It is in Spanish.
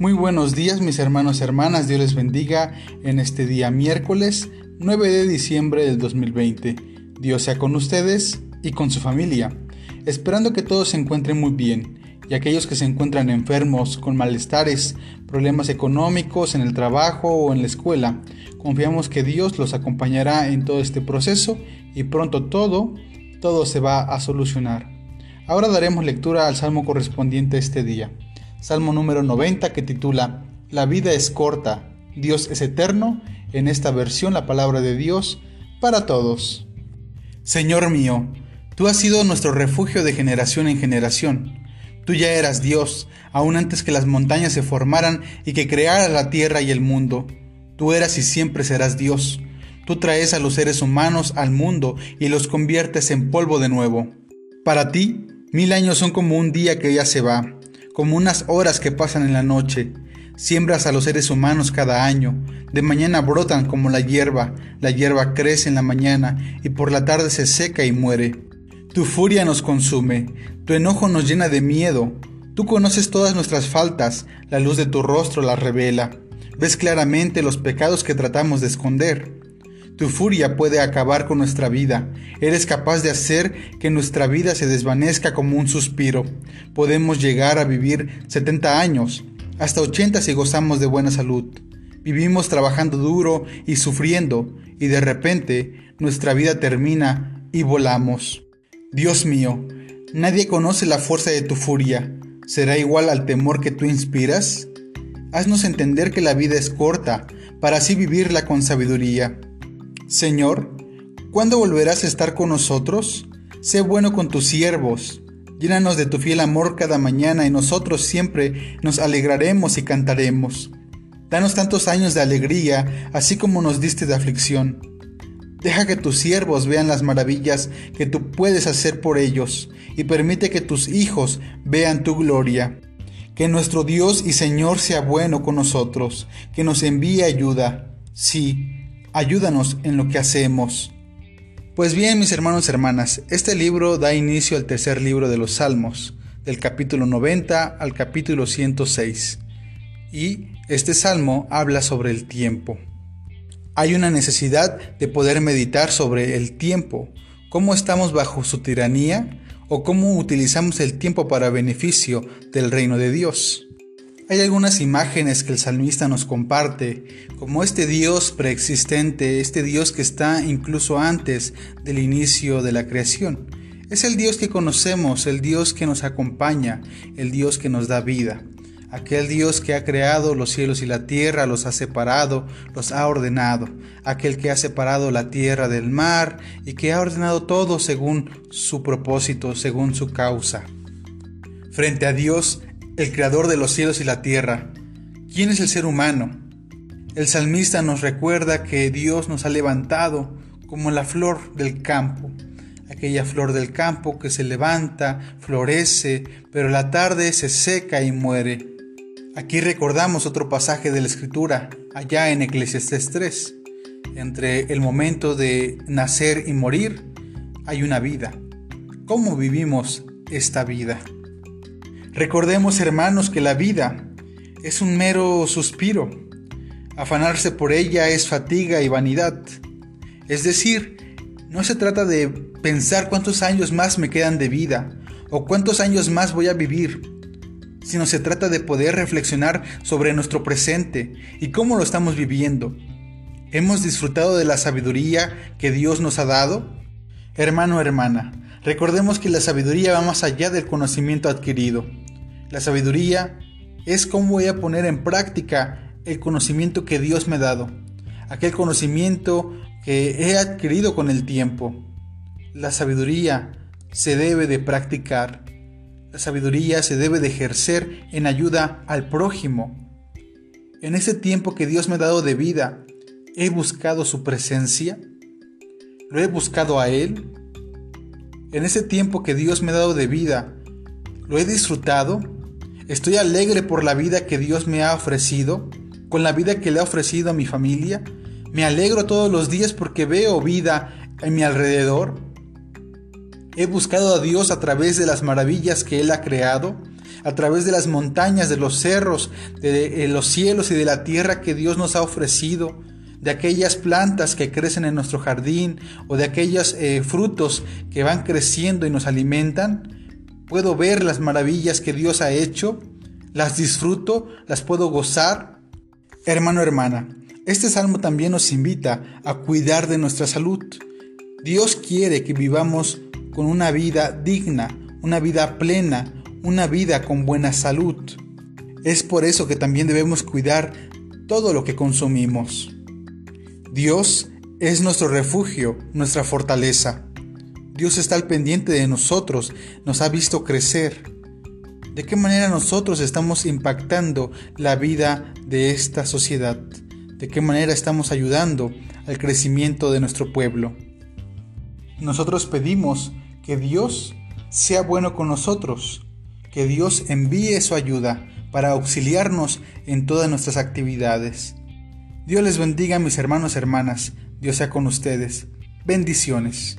Muy buenos días mis hermanos y hermanas, Dios les bendiga en este día miércoles 9 de diciembre del 2020. Dios sea con ustedes y con su familia, esperando que todos se encuentren muy bien y aquellos que se encuentran enfermos, con malestares, problemas económicos en el trabajo o en la escuela, confiamos que Dios los acompañará en todo este proceso y pronto todo, todo se va a solucionar. Ahora daremos lectura al salmo correspondiente a este día. Salmo número 90 que titula La vida es corta, Dios es eterno, en esta versión la palabra de Dios para todos. Señor mío, tú has sido nuestro refugio de generación en generación. Tú ya eras Dios, aún antes que las montañas se formaran y que creara la tierra y el mundo. Tú eras y siempre serás Dios. Tú traes a los seres humanos al mundo y los conviertes en polvo de nuevo. Para ti, mil años son como un día que ya se va, como unas horas que pasan en la noche. Siembras a los seres humanos cada año, de mañana brotan como la hierba, la hierba crece en la mañana y por la tarde se seca y muere. Tu furia nos consume, tu enojo nos llena de miedo, tú conoces todas nuestras faltas, la luz de tu rostro las revela, ves claramente los pecados que tratamos de esconder. Tu furia puede acabar con nuestra vida. Eres capaz de hacer que nuestra vida se desvanezca como un suspiro. Podemos llegar a vivir 70 años, hasta 80 si gozamos de buena salud. Vivimos trabajando duro y sufriendo, y de repente nuestra vida termina y volamos. Dios mío, nadie conoce la fuerza de tu furia. ¿Será igual al temor que tú inspiras? Haznos entender que la vida es corta, para así vivirla con sabiduría. Señor, ¿cuándo volverás a estar con nosotros? Sé bueno con tus siervos. Llénanos de tu fiel amor cada mañana y nosotros siempre nos alegraremos y cantaremos. Danos tantos años de alegría, así como nos diste de aflicción. Deja que tus siervos vean las maravillas que tú puedes hacer por ellos y permite que tus hijos vean tu gloria. Que nuestro Dios y Señor sea bueno con nosotros, que nos envíe ayuda. Sí, ayúdanos en lo que hacemos. Pues bien, mis hermanos y hermanas, este libro da inicio al tercer libro de los Salmos, del capítulo 90 al capítulo 106. Y este salmo habla sobre el tiempo. Hay una necesidad de poder meditar sobre el tiempo, cómo estamos bajo su tiranía o cómo utilizamos el tiempo para beneficio del reino de Dios. Hay algunas imágenes que el salmista nos comparte, como este Dios preexistente, este Dios que está incluso antes del inicio de la creación. Es el Dios que conocemos, el Dios que nos acompaña, el Dios que nos da vida. Aquel Dios que ha creado los cielos y la tierra, los ha separado, los ha ordenado. Aquel que ha separado la tierra del mar y que ha ordenado todo según su propósito, según su causa. Frente a Dios el creador de los cielos y la tierra. ¿Quién es el ser humano? El salmista nos recuerda que Dios nos ha levantado como la flor del campo, aquella flor del campo que se levanta, florece, pero la tarde se seca y muere. Aquí recordamos otro pasaje de la Escritura, allá en Eclesiastes 3. Entre el momento de nacer y morir hay una vida. ¿Cómo vivimos esta vida? Recordemos, hermanos, que la vida es un mero suspiro. Afanarse por ella es fatiga y vanidad. Es decir, no se trata de pensar cuántos años más me quedan de vida o cuántos años más voy a vivir, sino se trata de poder reflexionar sobre nuestro presente y cómo lo estamos viviendo. ¿Hemos disfrutado de la sabiduría que Dios nos ha dado? Hermano, hermana, recordemos que la sabiduría va más allá del conocimiento adquirido. La sabiduría es cómo voy a poner en práctica el conocimiento que Dios me ha dado, aquel conocimiento que he adquirido con el tiempo. La sabiduría se debe de practicar, la sabiduría se debe de ejercer en ayuda al prójimo. En ese tiempo que Dios me ha dado de vida, he buscado su presencia, lo he buscado a Él. En ese tiempo que Dios me ha dado de vida, lo he disfrutado Estoy alegre por la vida que Dios me ha ofrecido, con la vida que le ha ofrecido a mi familia. Me alegro todos los días porque veo vida en mi alrededor. He buscado a Dios a través de las maravillas que Él ha creado, a través de las montañas, de los cerros, de, los cielos y de la tierra que Dios nos ha ofrecido, de aquellas plantas que crecen en nuestro jardín o de aquellos eh, frutos que van creciendo y nos alimentan, puedo ver las maravillas que Dios ha hecho, las disfruto, las puedo gozar. Hermano, hermana, este salmo también nos invita a cuidar de nuestra salud. Dios quiere que vivamos con una vida digna, una vida plena, una vida con buena salud. Es por eso que también debemos cuidar todo lo que consumimos. Dios es nuestro refugio, nuestra fortaleza. Dios está al pendiente de nosotros, nos ha visto crecer. ¿De qué manera nosotros estamos impactando la vida de esta sociedad? ¿De qué manera estamos ayudando al crecimiento de nuestro pueblo? Nosotros pedimos que Dios sea bueno con nosotros, que Dios envíe su ayuda para auxiliarnos en todas nuestras actividades. Dios les bendiga mis hermanos y hermanas, Dios sea con ustedes. Bendiciones.